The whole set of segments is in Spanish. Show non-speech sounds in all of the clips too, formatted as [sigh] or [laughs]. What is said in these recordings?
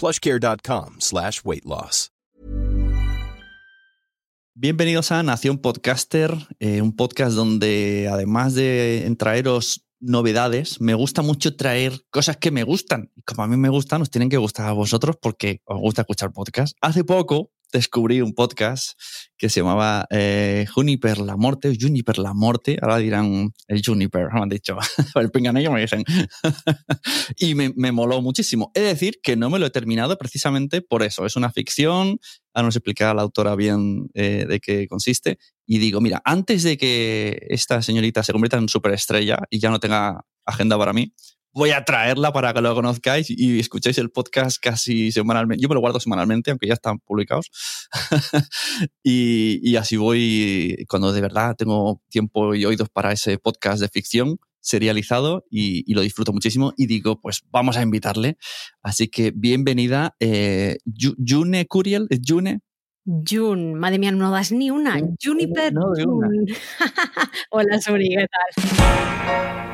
plushcare.com slash weight loss. Bienvenidos a Nación Podcaster, eh, un podcast donde además de traeros novedades, me gusta mucho traer cosas que me gustan. Como a mí me gustan, os tienen que gustar a vosotros porque os gusta escuchar podcast. Hace poco descubrí un podcast que se llamaba eh, Juniper la Morte, Juniper la Morte, ahora dirán el Juniper, [laughs] me han dicho, [laughs] el pinganillo me dicen. [laughs] y me, me, moló muchísimo. Es decir, que no me lo he terminado precisamente por eso. Es una ficción, ahora nos explicará la autora bien eh, de qué consiste. Y digo, mira, antes de que esta señorita se convierta en superestrella y ya no tenga agenda para mí, voy a traerla para que lo conozcáis y escuchéis el podcast casi semanalmente. Yo me lo guardo semanalmente, aunque ya están publicados. [laughs] y, y, así voy, cuando de verdad tengo tiempo y oídos para ese podcast de ficción serializado y, y lo disfruto muchísimo y digo, pues vamos a invitarle. Así que bienvenida, eh, June Curiel, ¿es June? June, madre mía, no das ni una. Juniper no, no June. [laughs] Hola, Suri, ¿qué tal?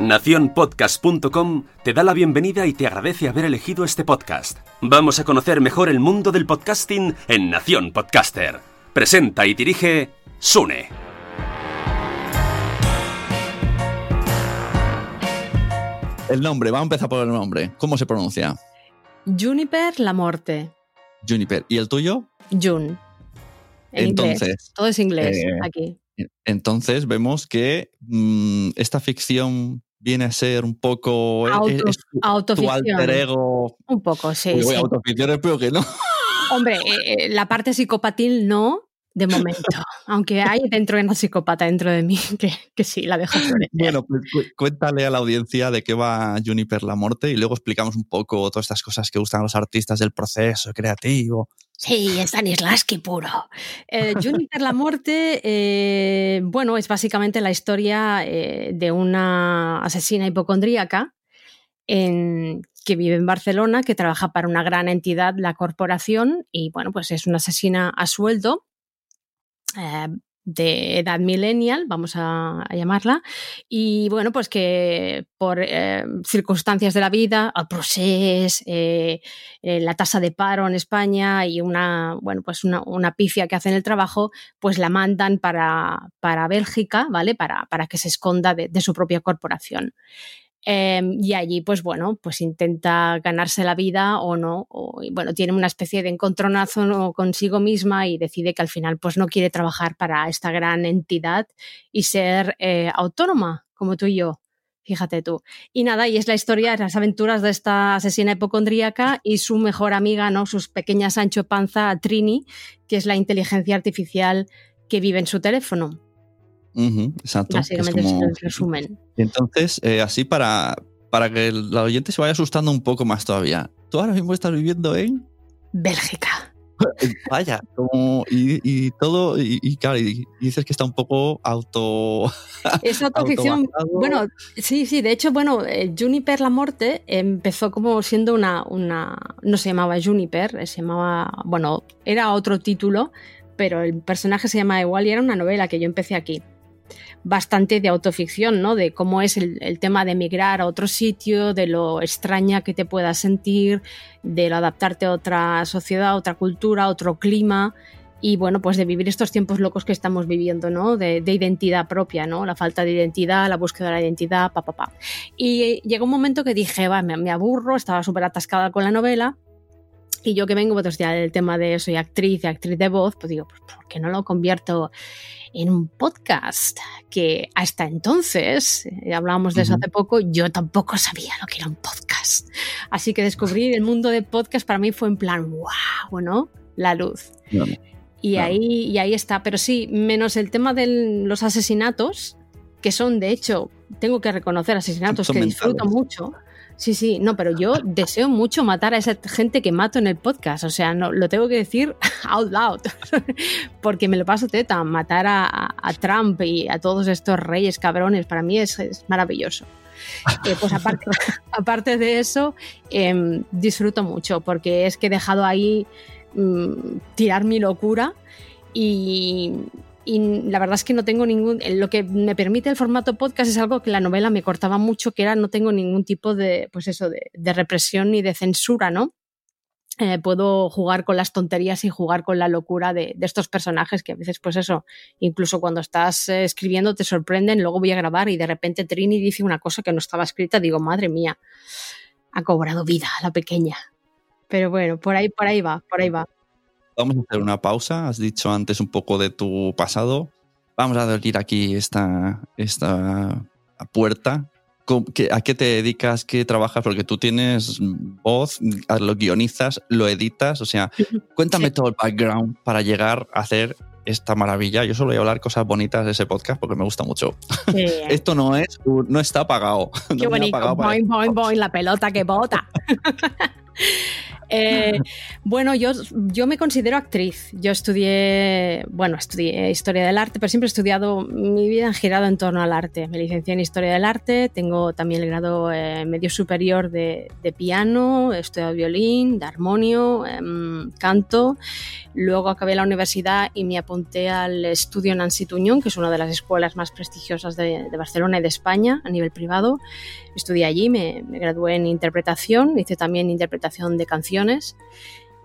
Naciónpodcast.com te da la bienvenida y te agradece haber elegido este podcast. Vamos a conocer mejor el mundo del podcasting en Nación Podcaster. Presenta y dirige Sune. El nombre, vamos a empezar por el nombre. ¿Cómo se pronuncia? Juniper La Morte. Juniper. ¿Y el tuyo? June. En Entonces, inglés. Todo es inglés eh, aquí. Entonces vemos que mmm, esta ficción viene a ser un poco Auto, es, es tu, autoficción. tu alter ego. Un poco, sí. Uy, sí. autoficción espero que no. [laughs] Hombre, eh, eh, la parte psicopatil no, de momento. Aunque hay dentro de una psicópata dentro de mí [laughs] que, que sí, la dejo florecer. Bueno, pues cu cuéntale a la audiencia de qué va Juniper la Morte y luego explicamos un poco todas estas cosas que gustan a los artistas del proceso creativo. Sí, Stanislavski puro. Eh, Juniper la Morte, eh, bueno, es básicamente la historia eh, de una asesina hipocondríaca que vive en Barcelona, que trabaja para una gran entidad, la corporación, y bueno, pues es una asesina a sueldo. De edad millennial, vamos a, llamarla, y bueno, pues que por eh, circunstancias de la vida, el proceso, eh, eh, la tasa de paro en España y una, bueno, pues una, una, pifia que hace en el trabajo, pues la mandan para, para Bélgica, ¿vale? Para, para que se esconda de su propia corporación. Eh, y allí, pues bueno, pues intenta ganarse la vida o no, o, bueno, tiene una especie de encontronazo consigo misma y decide que al final pues no quiere trabajar para esta gran entidad y ser eh, autónoma, como tú y yo. Fíjate tú. Y nada, y es la historia las aventuras de esta asesina hipocondríaca y su mejor amiga, ¿no? Sus pequeñas Sancho Panza, Trini, que es la inteligencia artificial que vive en su teléfono. Exacto. Básicamente es, el resumen. Entonces, eh, así para, para que el oyente se vaya asustando un poco más todavía. Tú ahora mismo estás viviendo en Bélgica. [laughs] Vaya, como, y, todo, y, claro, y dices que está un poco auto. Es [laughs] autoficción. bueno, sí, sí, de hecho, bueno, eh, Juniper la Morte empezó como siendo una, una. No se llamaba Juniper, se llamaba. Bueno, era otro título, pero el personaje se llama igual y era una novela que yo empecé aquí bastante de autoficción, ¿no? De cómo es el, tema de emigrar a otro sitio, de lo extraña que te puedas sentir, de lo adaptarte a otra sociedad, a otra cultura, a otro clima y bueno, pues de vivir estos tiempos locos que estamos viviendo, ¿no? De, identidad propia, ¿no? La falta de identidad, la búsqueda de la identidad, pa, pa, pa. Y llegó un momento que dije, va, me, aburro, estaba súper atascada con la novela. Y yo que vengo pues, ya del tema de soy actriz, actriz de voz, pues digo, pues, ¿por qué no lo convierto en un podcast que hasta entonces, eh, hablábamos de eso hace poco, yo tampoco sabía lo que era un podcast. Así que descubrir el mundo de podcast para mí fue en plan, wow, ¿no? La luz. y, ahí, y ahí está. Pero sí, menos el tema de los asesinatos, que son de hecho, tengo que reconocer asesinatos que disfruto mucho. Sí, sí, no, pero yo deseo mucho matar a esa gente que mato en el podcast. O sea, no, lo tengo que decir [laughs] out loud. [laughs] Porque me lo paso teta. Matar a, Trump y a todos estos reyes cabrones, para mí es, maravilloso. Eh, pues aparte, [laughs] aparte, de eso, em, disfruto mucho porque es que he dejado ahí mm, tirar mi locura y, y la verdad es que no tengo ningún, lo que me permite el formato podcast es algo que la novela me cortaba mucho, que era no tengo ningún tipo de, pues eso, de, represión ni de censura, ¿no? Eh, puedo jugar con las tonterías y jugar con la locura de, estos personajes que a veces, pues eso, incluso cuando estás eh, escribiendo te sorprenden, luego voy a grabar y de repente Trini dice una cosa que no estaba escrita, digo, madre mía, ha cobrado vida la pequeña. Pero bueno, por ahí, por ahí va, por ahí va. Vamos a hacer una pausa. Has dicho antes un poco de tu pasado. Vamos a abrir aquí esta, esta puerta. ¿A qué te dedicas? ¿Qué trabajas? Porque tú tienes voz, lo guionizas, lo editas. O sea, [laughs] cuéntame todo el background para llegar a hacer esta maravilla. Yo solo voy a hablar cosas bonitas de ese podcast porque me gusta mucho. [laughs] Esto no es, no está pagado. Qué bonito. Boing, boing, boing, la pelota que bota. [laughs] Eh, bueno, yo, yo me considero actriz. Yo estudié, bueno, estudié historia del arte, pero siempre he estudiado, mi vida ha girado en torno al arte. Me licencié en historia del arte, tengo también el grado eh, medio superior de, piano, he estudiado violín, de armonio, em, canto. Luego acabé la universidad y me apunté al estudio Nancy Tuñón, que es una de las escuelas más prestigiosas de, de Barcelona y de España a nivel privado estudié allí, me, gradué en interpretación, hice también interpretación de canciones.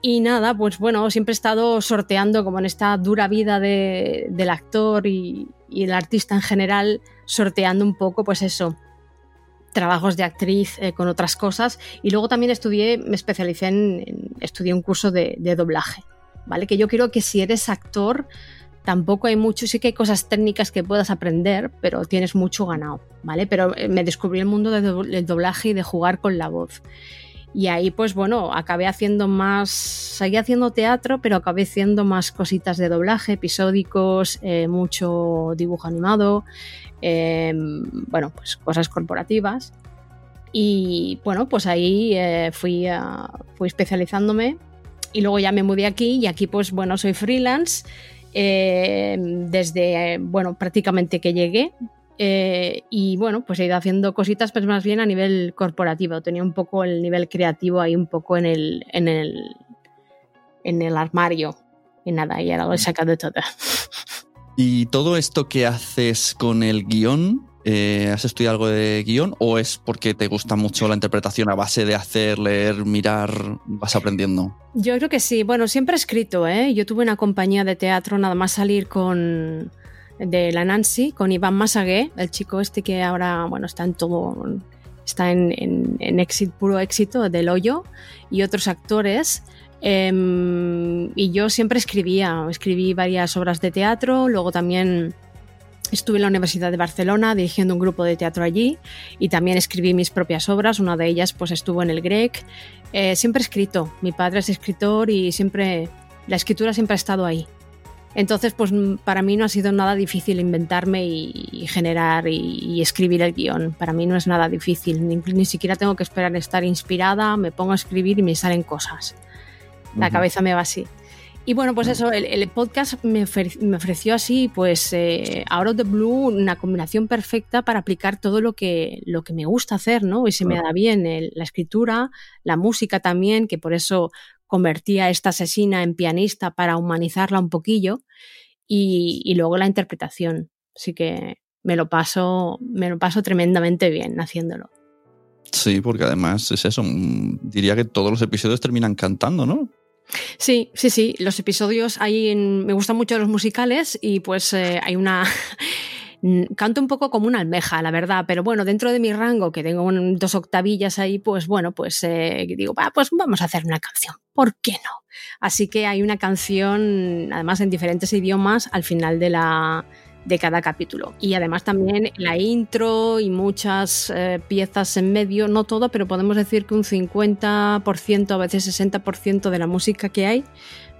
Y nada, pues bueno, siempre he estado sorteando como en esta dura vida del actor y, el artista en general, sorteando un poco, pues eso, trabajos de actriz eh, con otras cosas. Y luego también estudié, me especialicé en, estudié un curso de, de doblaje, ¿vale? Que yo creo que si eres actor, tampoco hay mucho, sí que hay cosas técnicas que puedas aprender, pero tienes mucho ganado, ¿vale? Pero eh, me descubrí el mundo del doblaje y de jugar con la voz. Y ahí, pues bueno, acabé haciendo más, seguí haciendo teatro, pero acabé haciendo más cositas de doblaje, episódicos, eh, mucho dibujo animado, em, bueno, pues cosas corporativas. Y bueno, pues ahí eh, fui, fui especializándome y luego ya me mudé aquí y aquí pues bueno, soy freelance eh, desde, bueno, prácticamente que llegué. Eh, y bueno, pues he ido haciendo cositas, pues más bien a nivel corporativo. Tenía un poco el nivel creativo ahí un poco en el, en el, en el armario. Y nada, y ahora lo he sacado todo. ¿Y todo esto que haces con el guion, eh, ¿Has estudiado algo de guion o es porque te gusta mucho la interpretación a base de hacer, leer, mirar, vas aprendiendo? Yo creo que sí. Bueno, siempre he escrito, ¿eh? Yo tuve una compañía de teatro nada más salir con de la Nancy, con Iván Masagué, el chico este que ahora, bueno, está en todo, está en, éxito, puro éxito del hoyo, y otros actores. Em, y yo siempre escribía, escribí varias obras de teatro, luego también Estuve en la Universidad de Barcelona dirigiendo un grupo de teatro allí y también escribí mis propias obras. Una de ellas pues estuvo en el GREC. Eh, siempre he escrito. Mi padre es escritor y siempre la escritura siempre ha estado ahí. Entonces, pues para mí no ha sido nada difícil inventarme y, generar y, escribir el guion. Para mí no es nada difícil. Ni, siquiera tengo que esperar estar inspirada. Me pongo a escribir y me salen cosas. La cabeza me va así. Y bueno, pues eso, el, podcast me, ofreció así, pues eh, Out of the Blue, una combinación perfecta para aplicar todo lo que, lo que me gusta hacer, ¿no? Y se me da bien la escritura, la música también, que por eso convertí a esta asesina en pianista para humanizarla un poquillo, y, luego la interpretación. Así que me lo paso, me lo paso tremendamente bien haciéndolo. Sí, porque además es eso, mm, diría que todos los episodios terminan cantando, ¿no? Sí, sí, sí. Los episodios hay me gustan mucho los musicales y pues eh, hay una canto un poco como una almeja, la verdad, pero bueno, dentro de mi rango, que tengo dos octavillas ahí, pues bueno, pues eh, digo, pues vamos a hacer una canción, ¿por qué no? Así que hay una canción, además en diferentes idiomas, al final de la, de cada capítulo. Y además también la intro y muchas eh, piezas en medio, no todo, pero podemos decir que un 50%, a veces 60% de la música que hay,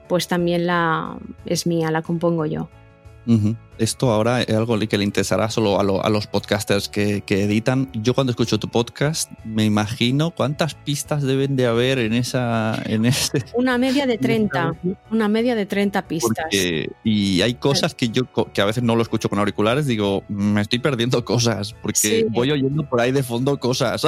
pues también la es mía, la compongo yo. Esto ahora es algo que le interesará solo a, los podcasters que, editan. Yo cuando escucho tu podcast me imagino cuántas pistas deben de haber en esa... En [laughs] ese, una media de 30, una media de 30 pistas. y hay cosas que yo que a veces no lo escucho con auriculares, digo, me estoy perdiendo cosas porque voy oyendo por ahí de fondo cosas.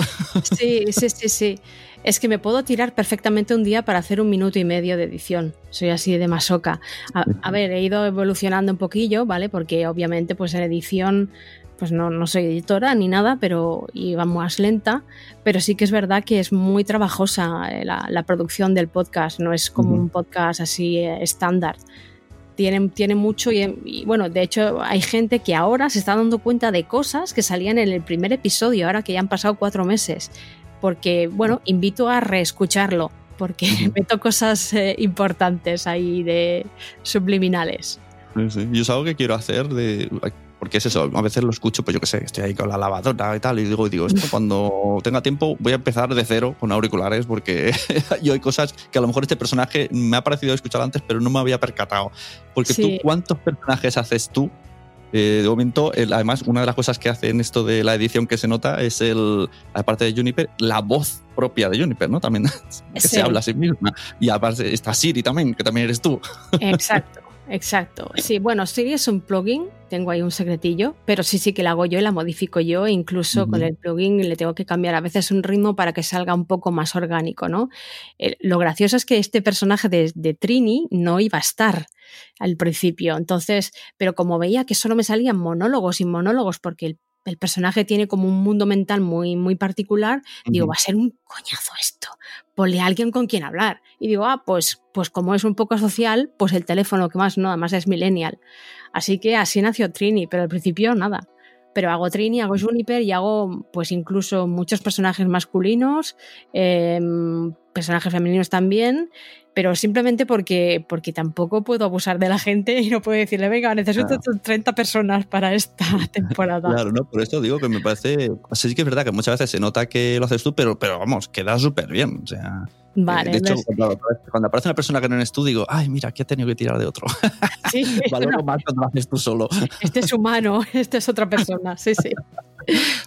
Sí, sí, sí, sí es que me puedo tirar perfectamente un día para hacer un minuto y medio de edición. Soy así de masoca. A, ver, he ido evolucionando un poquillo, ¿vale? Porque obviamente pues en edición pues no, no soy editora ni nada, pero iba más lenta, pero sí que es verdad que es muy trabajosa eh, la, producción del podcast, no es como un podcast así eh, estándar. Tiene, tiene, mucho y, y, bueno, de hecho hay gente que ahora se está dando cuenta de cosas que salían en el primer episodio, ahora que ya han pasado cuatro meses porque, bueno, invito a reescucharlo, porque [laughs] meto cosas eh, importantes ahí de subliminales. Sí, Yo es algo que quiero hacer de porque es eso, a veces lo escucho, pues yo qué sé, estoy ahí con la lavadora y tal, y digo, digo, esto [laughs] cuando tenga tiempo voy a empezar de cero con auriculares, porque [laughs] yo hay cosas que a lo mejor este personaje me ha parecido escuchar antes, pero no me había percatado. Porque tú, ¿cuántos personajes haces tú eh, de momento, además, una de las cosas que hace en esto de la edición que se nota es el, aparte de Juniper, la voz propia de Juniper, ¿no? También [laughs] que se habla a sí misma. Y aparte está Siri también, que también eres tú. Exacto. Exacto. Sí, bueno, Siri es un plugin, tengo ahí un secretillo, pero sí, sí que la hago yo y la modifico yo, e incluso con el plugin le tengo que cambiar a veces un ritmo para que salga un poco más orgánico, ¿no? Eh, lo gracioso es que este personaje de, de, Trini no iba a estar al principio, entonces, pero como veía que solo me salían monólogos y monólogos porque el el personaje tiene como un mundo mental muy, muy particular, digo, va a ser un coñazo esto. Ponle a alguien con quien hablar. Y digo, ah, pues, pues como es un poco social, pues el teléfono que más no, además es millennial. Así que así nació Trini, pero al principio nada. Pero hago Trini, hago Juniper y hago pues incluso muchos personajes masculinos, em, personajes femeninos también pero simplemente porque, porque tampoco puedo abusar de la gente y no puedo decirle, venga, necesito 30 personas para esta [laughs] temporada. Claro, no, por eso digo que me parece, sí que es verdad que muchas veces se nota que lo haces tú, pero, pero vamos, queda súper bien, o sea... Eh, vale, de hecho, cuando, aparece una persona que no eres tú, digo, ay, mira, que he tenido que tirar de otro. [laughs] Sí, [laughs] Valoro más cuando lo haces tú solo. Este es humano, este es otra persona, sí, sí.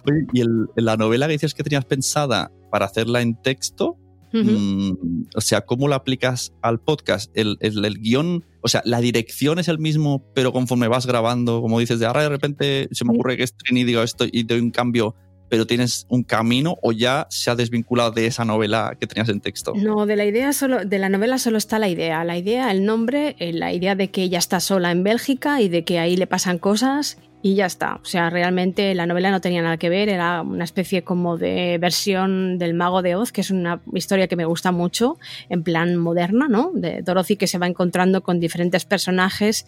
Oye, y el, la novela que dices que tenías pensada para hacerla en texto, Mm, o sea, ¿cómo lo aplicas al podcast? El, el, guion, o sea, la dirección es el mismo, pero conforme vas grabando, como dices, de ahora de repente se me ocurre que es Trini, digo esto y doy un cambio, pero tienes un camino o ya se ha desvinculado de esa novela que tenías en texto? No, de la idea solo, de la novela solo está la idea, la idea, el nombre, eh, la idea de que ella está sola en Bélgica y de que ahí le pasan cosas y ya está. O sea, realmente la novela no tenía nada que ver, era una especie como de versión del Mago de Oz, que es una historia que me gusta mucho, en plan moderna, ¿no? De Dorothy que se va encontrando con diferentes personajes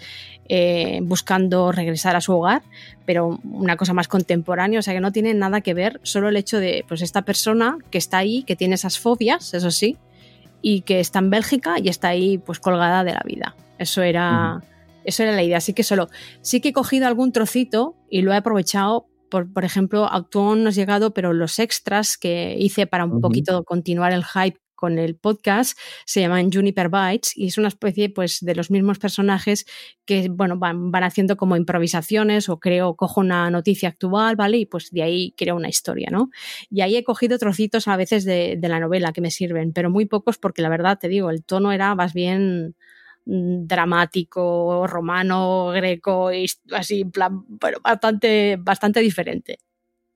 eh, buscando regresar a su hogar, pero una cosa más contemporánea, o sea que no tiene nada que ver, solo el hecho de, pues, esta persona que está ahí, que tiene esas fobias, eso sí, y que está en Bélgica y está ahí, pues, colgada de la vida. Eso era Eso era la idea. Así que solo, sí que he cogido algún trocito y lo he aprovechado. Por, por ejemplo, aún no has llegado, pero los extras que hice para un poquito continuar el hype con el podcast se llaman Juniper Bytes y es una especie pues de los mismos personajes que bueno van, van haciendo como improvisaciones o creo cojo una noticia actual vale y pues de ahí creo una historia no y ahí he cogido trocitos a veces de, de la novela que me sirven pero muy pocos porque la verdad te digo el tono era más bien dramático, romano, greco, así, en plan, bueno, bastante, bastante diferente.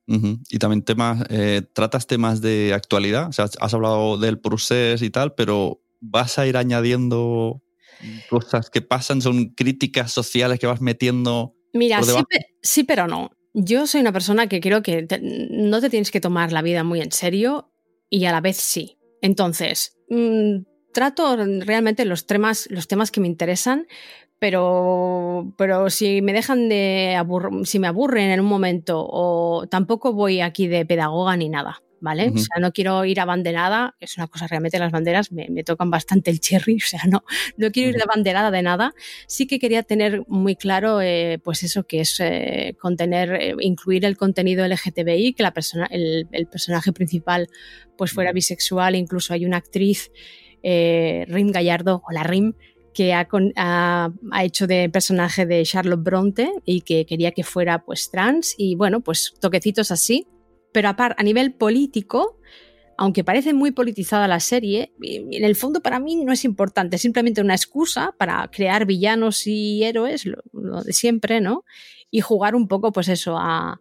Y también temas, eh, tratas temas de actualidad, o sea, has hablado del procés y tal, pero vas a ir añadiendo cosas que pasan, son críticas sociales que vas metiendo. Mira, sí, sí, pero no. Yo soy una persona que creo que te- no te tienes que tomar la vida muy en serio y a la vez sí. Entonces, mm, trato realmente los temas, los temas que me interesan, pero, pero si me dejan de aburr- si me aburren en un momento o tampoco voy aquí de pedagoga ni nada. ¿Vale? O sea, no quiero ir a banderada, es una cosa realmente las banderas me, me tocan bastante el cherry, [laughs] o sea, no, no quiero ir de banderada de nada, sí que quería tener muy claro, eh, pues eso, que es eh, contener, eh, incluir el contenido LGTBI, que la persona, el, el personaje principal pues fuera bisexual, incluso hay una actriz, eh, Rim Gallardo, o la Rim, que ha, con- ha- ha hecho de personaje de Charlotte Bronte y que quería que fuera pues trans y bueno, pues toquecitos así. Pero aparte, a nivel político, aunque parece muy politizada la serie, en el fondo para mí no es importante, es simplemente una excusa para crear villanos y héroes, lo, lo de siempre, ¿no? Y jugar un poco, pues eso, a,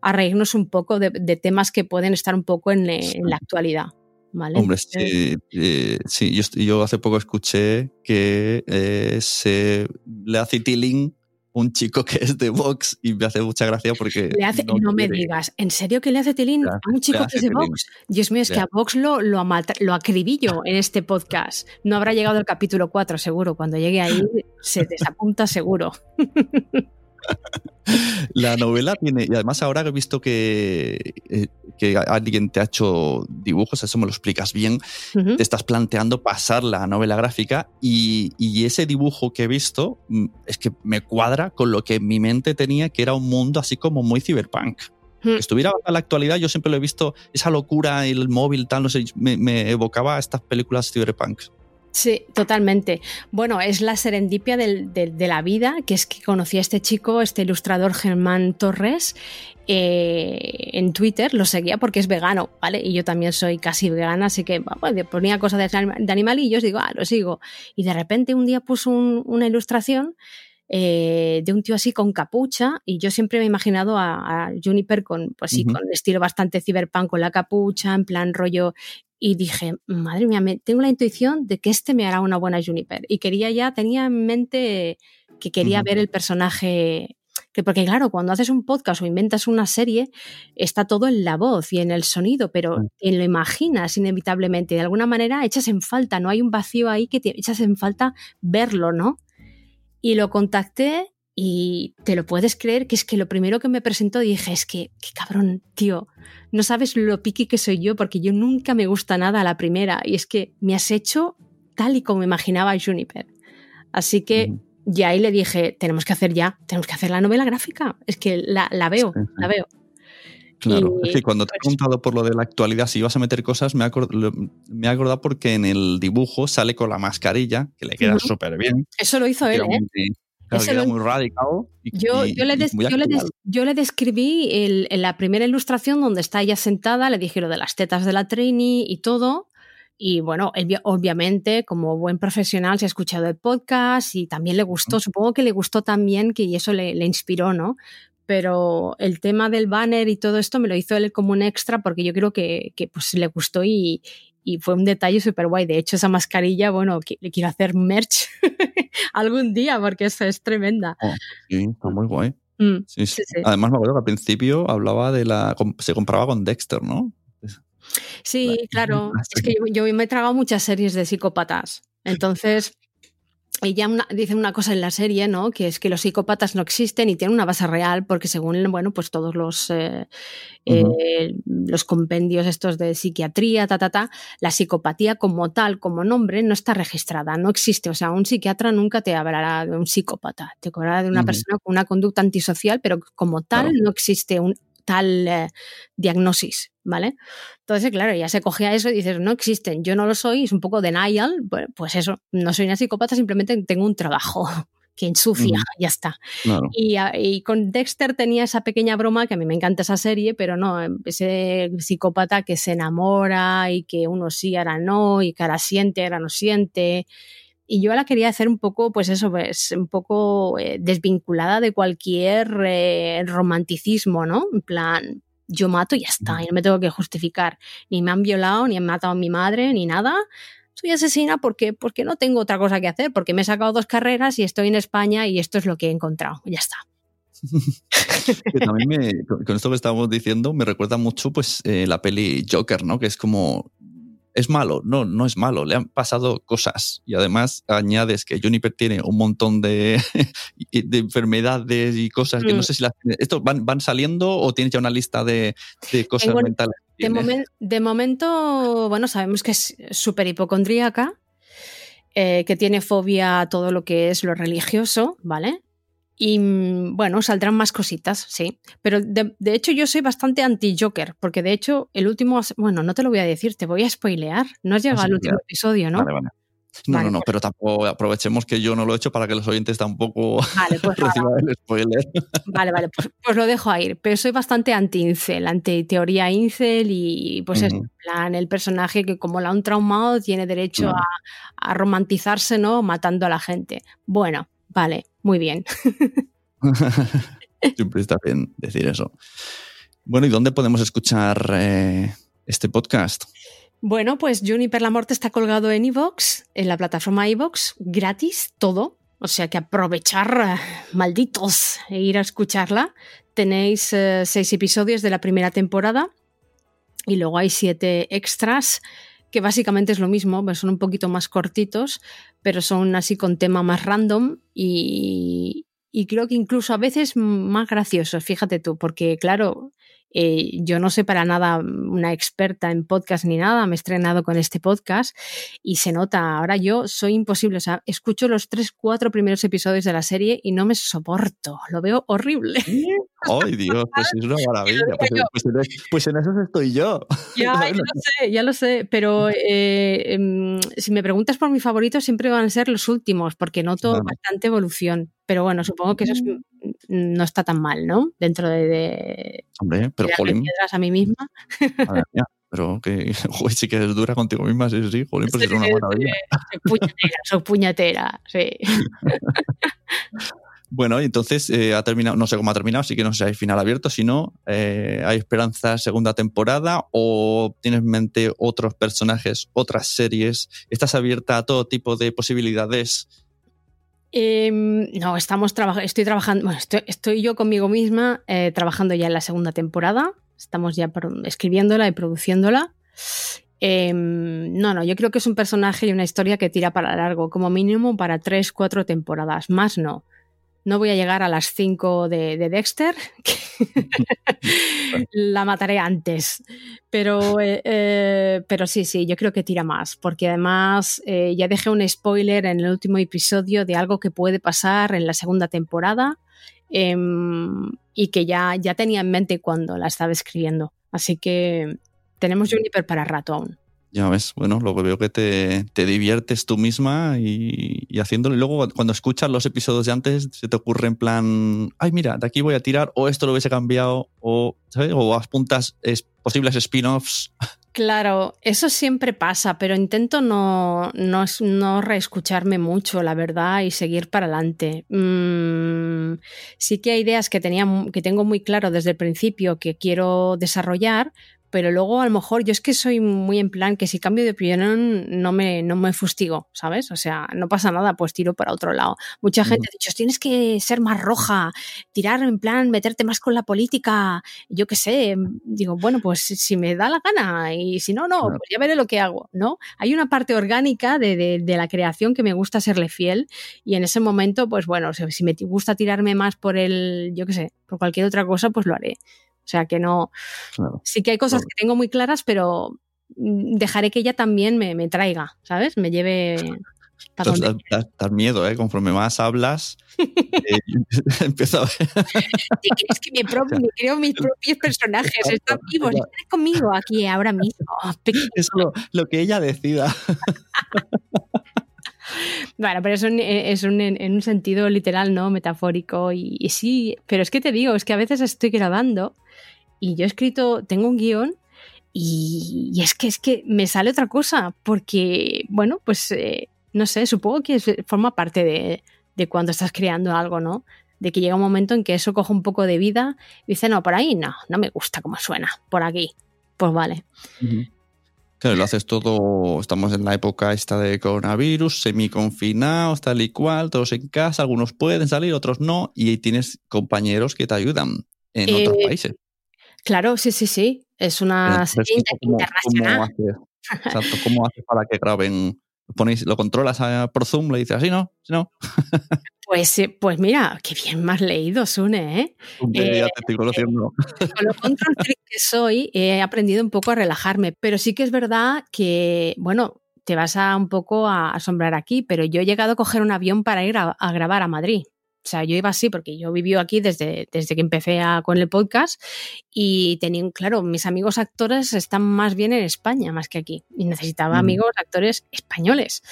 a reírnos un poco de, de temas que pueden estar un poco en, en la actualidad. ¿Vale? Hombre, sí, eh, sí, yo, hace poco escuché que eh, se le hace tiling un chico [laughs] que es de Vox y me hace mucha gracia porque... Le hace, no, me digas, ¿en serio que le hace tilín Le a un chico que es de tilín. Vox? Dios mío, es que a Vox lo, lo, acribillo en este podcast. No habrá llegado el capítulo 4, seguro. Cuando llegue ahí, se desapunta seguro. [laughs] La novela tiene, y además ahora he visto que, eh, que alguien te ha hecho dibujos, eso me lo explicas bien, te estás planteando pasar la novela gráfica y, y ese dibujo que he visto mm, es que me cuadra con lo que en mi mente tenía, que era un mundo así como muy cyberpunk. Que estuviera a la actualidad, yo siempre lo he visto, esa locura, el móvil, tal, no sé, me, me evocaba a estas películas cyberpunk. Sí, totalmente. Bueno, es la serendipia del- de, de la vida, que es que conocí a este chico, este ilustrador Germán Torres, eh, en Twitter, lo seguía porque es vegano, ¿vale? Y yo también soy casi vegana, así que bueno, ponía cosas de, de animalillos, digo, ah, lo sigo. Y de repente un día puso un- una ilustración eh, de un tío así con capucha y yo siempre me he imaginado a, a Juniper con, pues sí, con estilo bastante cyberpunk, con la capucha, en plan rollo y dije, madre mía, me, tengo la intuición de que este me hará una buena Juniper. Y quería ya, tenía en mente que quería ver el personaje. Que porque, claro, cuando haces un podcast o inventas una serie, está todo en la voz y en el sonido, pero te lo imaginas inevitablemente. De alguna manera echas en falta, no hay un vacío ahí que te echas en falta verlo, ¿no? Y lo contacté y te lo puedes creer que es que lo primero que me presentó dije, es que, qué cabrón, tío, no sabes lo piqui que soy yo porque yo nunca me gusta nada a la primera y es que me has hecho tal y como imaginaba Juniper. Así que ya ahí le dije, tenemos que hacer ya, tenemos que hacer la novela gráfica, es que la, la veo, Sí, sí. la veo. Claro, Y, es que cuando te he pues- preguntado por lo de la actualidad, si ibas a meter cosas, me he, me acordado porque en el dibujo sale con la mascarilla, que le queda súper bien. Eso lo hizo él, ¿eh? Claro, lo- muy radical. Y, Yo, y- yo, le des- yo le des- actual. yo le describí el- en la primera ilustración donde está ella sentada, le dije lo de las tetas de la trainee y todo. Y bueno, él vi- obviamente, como buen profesional, se ha escuchado el podcast y también le gustó. Supongo que le gustó también, que y eso le, le inspiró, ¿no? Pero el tema del banner y todo esto me lo hizo él como un extra porque yo creo que, que, pues le gustó y, y fue un detalle súper guay. De hecho, esa mascarilla, bueno, le quiero hacer merch [laughs] algún día porque eso es tremenda. Oh, sí, está muy guay. Mm, Sí, sí. sí, sí. Además, me acuerdo que al principio hablaba de la. Se compraba con Dexter, ¿no? Sí, claro. [laughs] Es que yo, yo me he tragado muchas series de psicópatas. Entonces, ella dice una cosa en la serie, ¿no? Que es que los psicópatas no existen y tienen una base real, porque según, bueno, pues todos los, eh, eh, los compendios estos de psiquiatría, ta, ta, ta, la psicopatía como tal, como nombre, no está registrada, no existe. O sea, un psiquiatra nunca te hablará de un psicópata, te hablará de una persona con una conducta antisocial, pero como tal no existe un tal eh, diagnosis, ¿vale? Entonces, claro, ya se coge a eso y dices, no existen, yo no lo soy, es un poco denial, pues eso, no soy una psicópata, simplemente tengo un trabajo [laughs] que ensucia, ya está. Y, con Dexter tenía esa pequeña broma, que a mí me encanta esa serie, pero no, ese psicópata que se enamora y que uno sí, ahora no, y que ahora siente, ahora no siente. Y yo la quería hacer un poco, pues eso, pues un poco eh, desvinculada de cualquier eh, romanticismo, ¿no? En plan, yo mato y ya está, y no me tengo que justificar. Ni me han violado, ni han matado a mi madre, ni nada. Soy asesina porque, porque no tengo otra cosa que hacer, porque me he sacado dos carreras y estoy en España y esto es lo que he encontrado. Ya está. [laughs] también con esto que estábamos diciendo me recuerda mucho pues eh, la peli Joker, ¿no? Que es como es malo. No, no es malo. Le han pasado cosas. Y además añades que Juniper tiene un montón de, [laughs] de enfermedades y cosas que no mm. sé si las. ¿Esto van, van saliendo o tienes ya una lista de, de cosas mentales? De, de, momento, bueno, sabemos que es súper hipocondríaca. Eh, que tiene fobia a todo lo que es lo religioso, ¿vale? Y mm, bueno, saldrán más cositas, sí. Pero de, hecho yo soy bastante anti-Joker, porque de hecho el último, bueno, no te lo voy a decir, te voy a spoilear. No has llegado al último episodio, ¿no? Vale, vale. No, no, no, pero tampoco aprovechemos que yo no lo he hecho para que los oyentes tampoco vale, pues [laughs] reciban el spoiler. [laughs] Vale, vale, pues, pues, lo dejo ahí. Pero soy bastante anti-incel, anti-teoría incel y pues es en plan el personaje que como la han traumado tiene derecho a, a romantizarse, ¿no? Matando a la gente. Bueno, vale, muy bien. [laughs] Siempre está bien decir eso. Bueno, ¿y dónde podemos escuchar eh, este podcast? Bueno, pues Juniper la Morte está colgado en iVoox, en la plataforma iVoox, gratis, todo. O sea que aprovechar, malditos, e ir a escucharla. Tenéis eh, seis episodios de la primera temporada y luego hay siete extras que básicamente es lo mismo, pues son un poquito más cortitos, pero son así con tema más random y, y creo que incluso a veces más graciosos, fíjate tú, porque claro, eh, yo no soy para nada una experta en podcast ni nada, me he estrenado con este podcast y se nota, ahora yo soy imposible, o sea, escucho los tres, cuatro primeros episodios de la serie y no me soporto, lo veo horrible. ¡Ay, Dios! [laughs] Pues es una maravilla. Pues, pues, pues, en eso estoy yo. [laughs] Ya, ya lo sé, ya lo sé, pero eh, em, si me preguntas por mi favorito, siempre van a ser los últimos, porque noto bastante evolución. Pero bueno, supongo que eso mm. no está tan mal, ¿no? Dentro de. Hombre, pero Jolín. a mí misma. [laughs] pero que sí que es dura contigo misma, sí, sí, Jolín, pues es una maravilla. Soy puñetera, soy puñetera, sí. Bueno, entonces eh, ha terminado, no sé cómo ha terminado, así que no sé si hay final abierto, si no, eh, ¿hay esperanza segunda temporada o tienes en mente otros personajes, otras series? ¿Estás abierta a todo tipo de posibilidades? Em, no, estamos estoy trabajando, estoy, yo conmigo misma eh, trabajando ya en la segunda temporada. Estamos ya escribiéndola y produciéndola. Em, no, no, yo creo que es un personaje y una historia que tira para largo, como mínimo para tres, cuatro temporadas. Más no. No voy a llegar a las 5 de, Dexter, [laughs] la mataré antes. Pero, eh, eh, pero sí, sí, yo creo que tira más, porque además eh, ya dejé un spoiler en el último episodio de algo que puede pasar en la segunda temporada em, y que ya, ya tenía en mente cuando la estaba escribiendo. Así que tenemos Juniper para rato aún. Ya ves, bueno, lo que veo que te, diviertes tú misma y, haciéndolo. Y luego cuando escuchas los episodios de antes, se te ocurre en plan, ay, mira, de aquí voy a tirar, o esto lo hubiese cambiado, o, ¿sabes? o apuntas posibles spin-offs. [laughs] Claro, eso siempre pasa, pero intento no, no, no reescucharme mucho, la verdad, y seguir para adelante. Mm, sí que hay ideas que, tenía, que tengo muy claro desde el principio que quiero desarrollar, pero luego a lo mejor yo es que soy muy en plan que si cambio de opinión no me, no me fustigo, ¿sabes? O sea, no pasa nada, pues tiro para otro lado. Mucha gente ha dicho, tienes que ser más roja, tirar en plan, meterte más con la política, yo qué sé. Digo, bueno, pues si me da la gana y si no, no, pues ya veré lo que hago, ¿no? Hay una parte orgánica de, de, de la creación que me gusta serle fiel y en ese momento, pues bueno, si me gusta tirarme más por el, yo qué sé, por cualquier otra cosa, pues lo haré. O sea que no. Claro. Sí que hay cosas claro. que tengo muy claras, pero dejaré que ella también me, me traiga, ¿sabes? Me lleve. Das, miedo, ¿eh? Conforme más hablas, [laughs] eh, [laughs] empiezo a ver. Es que me, propio, me, creo mis propios personajes, están vivos, están conmigo aquí ahora mismo. [laughs] Es lo, lo que ella decida. Bueno, pero es, un, es un, en un sentido literal, ¿no? Metafórico. Y, y, sí, pero es que te digo, es que a veces estoy grabando y yo he escrito, tengo un guion y, y es que es que me sale otra cosa, porque, bueno, pues eh, no sé, supongo que es, forma parte de, de, cuando estás creando algo, ¿no? De que llega un momento en que eso coge un poco de vida y dice, no, por ahí no, no me gusta cómo suena, por aquí, pues vale. Uh -huh. Claro, lo haces todo, estamos en la época esta de coronavirus, semiconfinados, tal y cual, todos en casa, algunos pueden salir, otros no, y tienes compañeros que te ayudan en eh, otros países. Claro, sí, sí, sí. Es una serie ¿cómo, internacional. ¿cómo haces, [laughs] exacto, ¿cómo haces para que graben? Ponéis, ¿Lo controlas por Zoom? ¿Le dices así, no? ¿Sí, no? Pues, pues mira, qué bien más leído, Sune, ¿eh? eh. Eh, [laughs] con lo control que soy, he aprendido un poco a relajarme, pero sí que es verdad que, bueno, te vas a un poco a asombrar aquí, pero yo he llegado a coger un avión para ir a, a grabar a Madrid. O sea, yo iba así porque yo viví aquí desde, desde que empecé a, con el podcast y tenían, claro, mis amigos actores están más bien en España más que aquí y necesitaba mm. amigos actores españoles.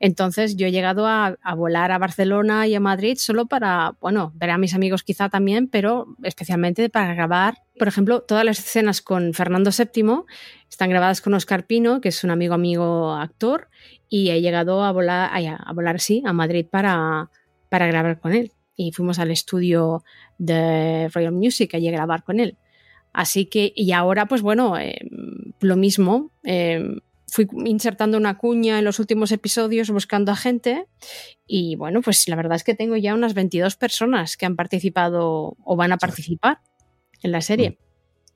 Entonces yo he llegado a, a, volar a Barcelona y a Madrid solo para, bueno, ver a mis amigos quizá también, pero especialmente para grabar. Por ejemplo, todas las escenas con Fernando VII están grabadas con Oscar Pino, que es un amigo amigo actor, y he llegado a volar, a, a volar sí, a Madrid para, para grabar con él y fuimos al estudio de Royal Music allí a grabar con él. Así que, y ahora, pues bueno, eh, lo mismo. Eh, fui insertando una cuña en los últimos episodios buscando a gente y bueno, pues la verdad es que tengo ya unas 22 personas que han participado o van a participar en la serie.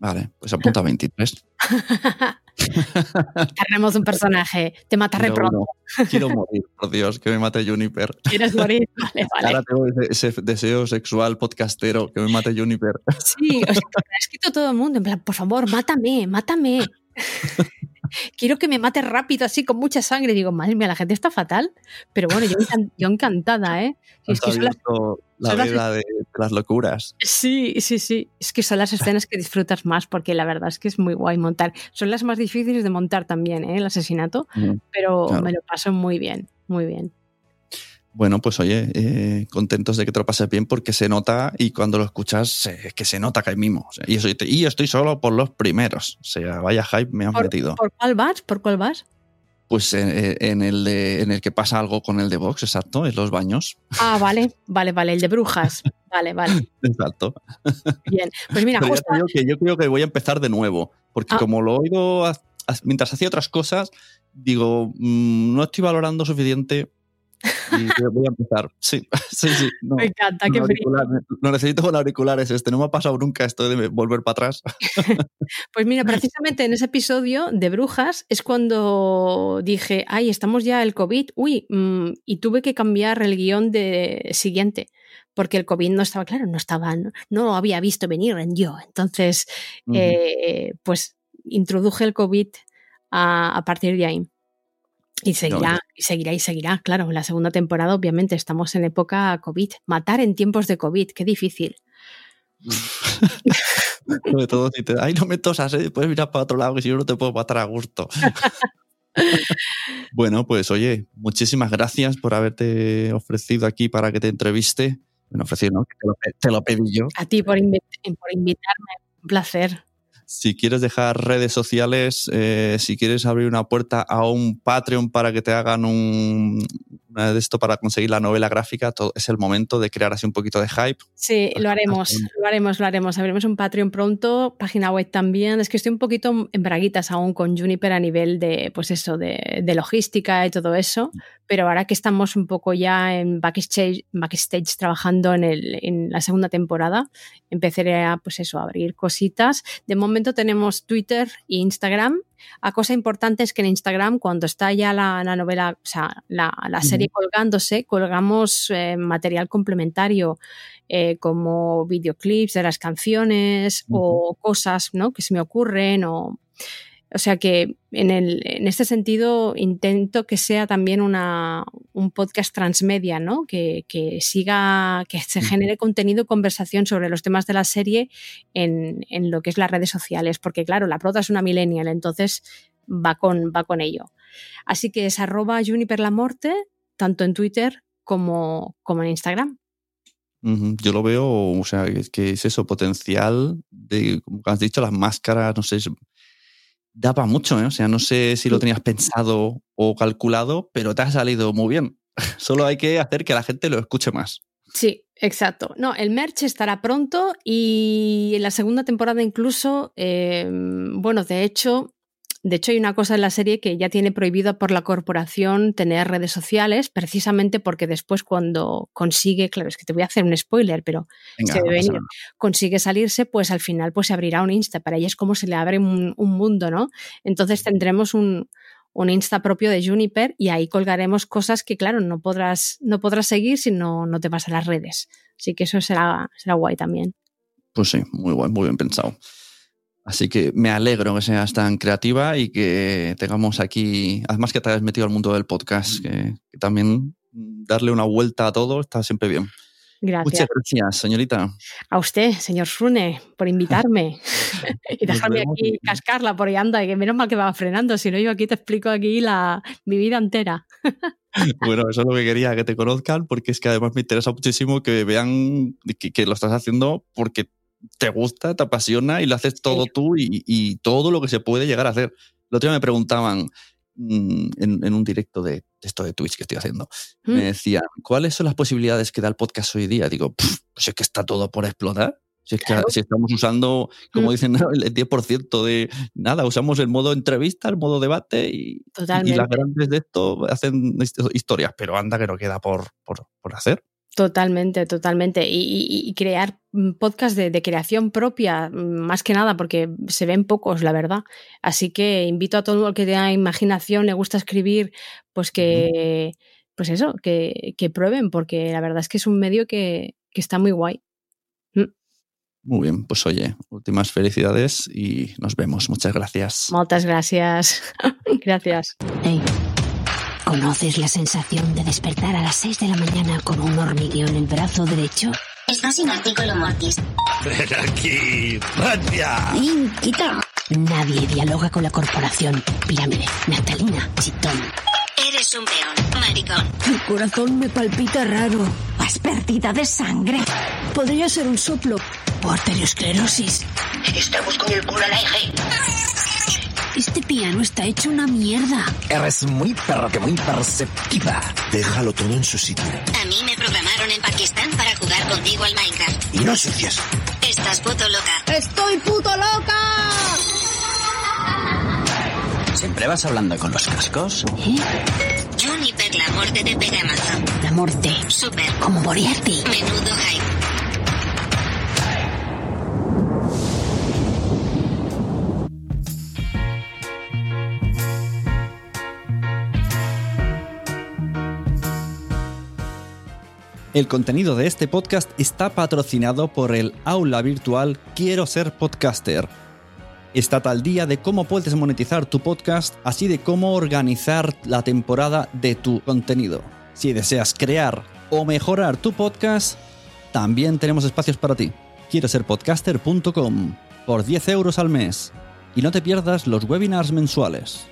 Vale, pues apunta a 23. [laughs] Tenemos un personaje, te mataré Quiero pronto. Quiero morir, por Dios, que me mate Juniper. ¿Quieres morir? [laughs] Vale, vale. Ahora tengo ese, ese deseo sexual podcastero, que me mate Juniper. Sí, o sea, me ha escrito todo el mundo, en plan, por favor, mátame, mátame. [laughs] Quiero que me mate rápido, así con mucha sangre. Digo, madre mía, la gente está fatal. Pero bueno, yo, yo encantada, ¿eh? [laughs] Es que son las, la son vida las... de las locuras. Sí, sí, sí. Es que son las escenas que disfrutas más porque la verdad es que es muy guay montar. Son las más difíciles de montar también, ¿eh? El asesinato. Mm, pero claro. me lo paso muy bien, muy bien. Bueno, pues oye, eh, contentos de que te lo pases bien porque se nota y cuando lo escuchas es eh, que se nota que hay mimo. O sea, y, eso, y yo estoy solo por los primeros. O sea, vaya hype me han ¿Por, metido. ¿Por cuál vas? ¿Por cuál vas? Pues en, en, el de, en el que pasa algo con el de Vox, exacto, en los baños. Ah, vale, [laughs] vale, vale, el de brujas. Vale, vale. Exacto. Bien, pues mira, justo... yo, que yo creo que voy a empezar de nuevo, porque ah. como lo he oído mientras hacía otras cosas, digo, mmm, no estoy valorando suficiente y voy a empezar. Sí, [laughs] sí, sí. No, me encanta, qué Lo necesito con auriculares este. No me ha pasado nunca esto de volver para atrás. [laughs] pues mira, precisamente en ese episodio de Brujas es cuando dije, ay, estamos ya el COVID. Uy, mmm, y tuve que cambiar el guion de siguiente. Porque el COVID no estaba claro, no estaba, no, no lo había visto venir en yo. Entonces, uh -huh. eh, pues introduje el COVID a, a partir de ahí. Y seguirá, no, y seguirá, y seguirá. Claro, en la segunda temporada, obviamente, estamos en época COVID. Matar en tiempos de COVID, qué difícil. [laughs] Sobre todo si te. Ay, no me tosas, ¿eh? puedes mirar para otro lado, que si yo no te puedo matar a gusto. [laughs] bueno, pues oye, muchísimas gracias por haberte ofrecido aquí para que te entreviste. Bueno, ofrecido, ¿no? Te lo, te lo pedí yo. A ti por, por invitarme. Un placer. Si quieres dejar redes sociales, eh, si quieres abrir una puerta a un Patreon para que te hagan un, de esto para conseguir la novela gráfica, todo, es el momento de crear así un poquito de hype. Sí, lo haremos, lo haremos, lo haremos. Abriremos un Patreon pronto, página web también. Es que estoy un poquito en braguitas aún con Juniper a nivel de, pues eso, de, de logística y todo eso. Pero ahora que estamos un poco ya en backstage, backstage trabajando en, el, en la segunda temporada, empezaré a, pues eso, a abrir cositas. De momento tenemos Twitter e Instagram a cosa importante es que en Instagram, cuando está ya la, la novela, o sea, la, la serie colgándose, colgamos eh, material complementario eh, como videoclips de las canciones uh -huh. o cosas ¿no? que se me ocurren o o sea que en, el, en, este sentido intento que sea también una, un podcast transmedia, ¿no? Que, que siga, que se genere contenido, conversación sobre los temas de la serie en, en, lo que es las redes sociales, porque claro, la prota es una millennial, entonces va con, va con ello. Así que es arroba juniperlamorte, tanto en Twitter como, como en Instagram. Yo lo veo, o sea, que es eso, potencial de, como has dicho, las máscaras, no sé, da para mucho, ¿eh? O sea, no sé si lo tenías pensado o calculado, pero te ha salido muy bien. [laughs] Solo hay que hacer que la gente lo escuche más. Sí, exacto. No, el merch estará pronto y en la segunda temporada incluso, eh, bueno, de hecho, de hecho, hay una cosa en la serie que ya tiene prohibido por la corporación tener redes sociales, precisamente porque después cuando consigue, claro, es que te voy a hacer un spoiler, pero Venga, se venir, consigue salirse, pues al final pues se abrirá un Insta. Para ella es como se le abre un, un mundo, ¿no? Entonces tendremos un, un, Insta propio de Juniper y ahí colgaremos cosas que, claro, no podrás, no podrás seguir si no, no te vas a las redes. Así que eso será, será guay también. Pues sí, muy guay, muy bien pensado. Así que me alegro que seas tan creativa y que tengamos aquí, además que te hayas metido al mundo del podcast, que, que también darle una vuelta a todo está siempre bien. Gracias. Muchas gracias, señorita. A usted, señor Sune, por invitarme [laughs] y dejarme aquí cascarla por ahí anda, que menos mal que va frenando, si no yo aquí te explico aquí la, mi vida entera. [laughs] bueno, eso es lo que quería, que te conozcan, porque es que además me interesa muchísimo que vean que, que lo estás haciendo porque te gusta, te apasiona y lo haces todo sí. tú y, y, todo lo que se puede llegar a hacer. El otro día me preguntaban mmm, en, en, un directo de, esto de Twitch que estoy haciendo, mm. me decían, ¿cuáles son las posibilidades que da el podcast hoy día? Digo, pues es que está todo por explotar. Si, es que, claro. si estamos usando, como mm. dicen, [laughs] el 10% de nada, usamos el modo entrevista, el modo debate y, y las grandes de esto hacen historias, pero anda que no queda por, por, por hacer. Totalmente, totalmente. Y, y, y crear podcast de, de, creación propia, más que nada, porque se ven pocos, la verdad. Así que invito a todo el que tenga imaginación, le gusta escribir, pues que, pues eso, que, que prueben, porque la verdad es que es un medio que, que está muy guay. Muy bien, pues oye, últimas felicidades y nos vemos. Muchas gracias. Muchas gracias. [laughs] gracias. Hey. ¿Conoces la sensación de despertar a las 6 de la mañana con un hormigueo en el brazo derecho? Es fascinante con lo mortis. Ven aquí, Ratia. Quita. Nadie dialoga con la corporación. Pirámide, Naftalina, Chitón. Eres un peón, maricón. Mi corazón me palpita raro. Has pérdida de sangre. Podría ser un soplo. O arteriosclerosis. Estamos con el culo al aire. Este piano está hecho una mierda. Eres muy perro que muy perceptiva. Déjalo todo en su sitio. A mí me programaron en Pakistán para jugar contigo al Minecraft. Y no sucias. Estás puto loca. ¡Estoy puto loca! ¿Siempre vas hablando con los cascos? ¿Eh? Juniper, la muerte te pega mazo. La muerte. Super. Como Moriarty. Menudo hype. El contenido de este podcast está patrocinado por el aula virtual Quiero ser podcaster. Estate al día de cómo puedes monetizar tu podcast, así de cómo organizar la temporada de tu contenido. Si deseas crear o mejorar tu podcast, también tenemos espacios para ti. Quiero ser podcaster.com por 10 euros al mes. Y no te pierdas los webinars mensuales.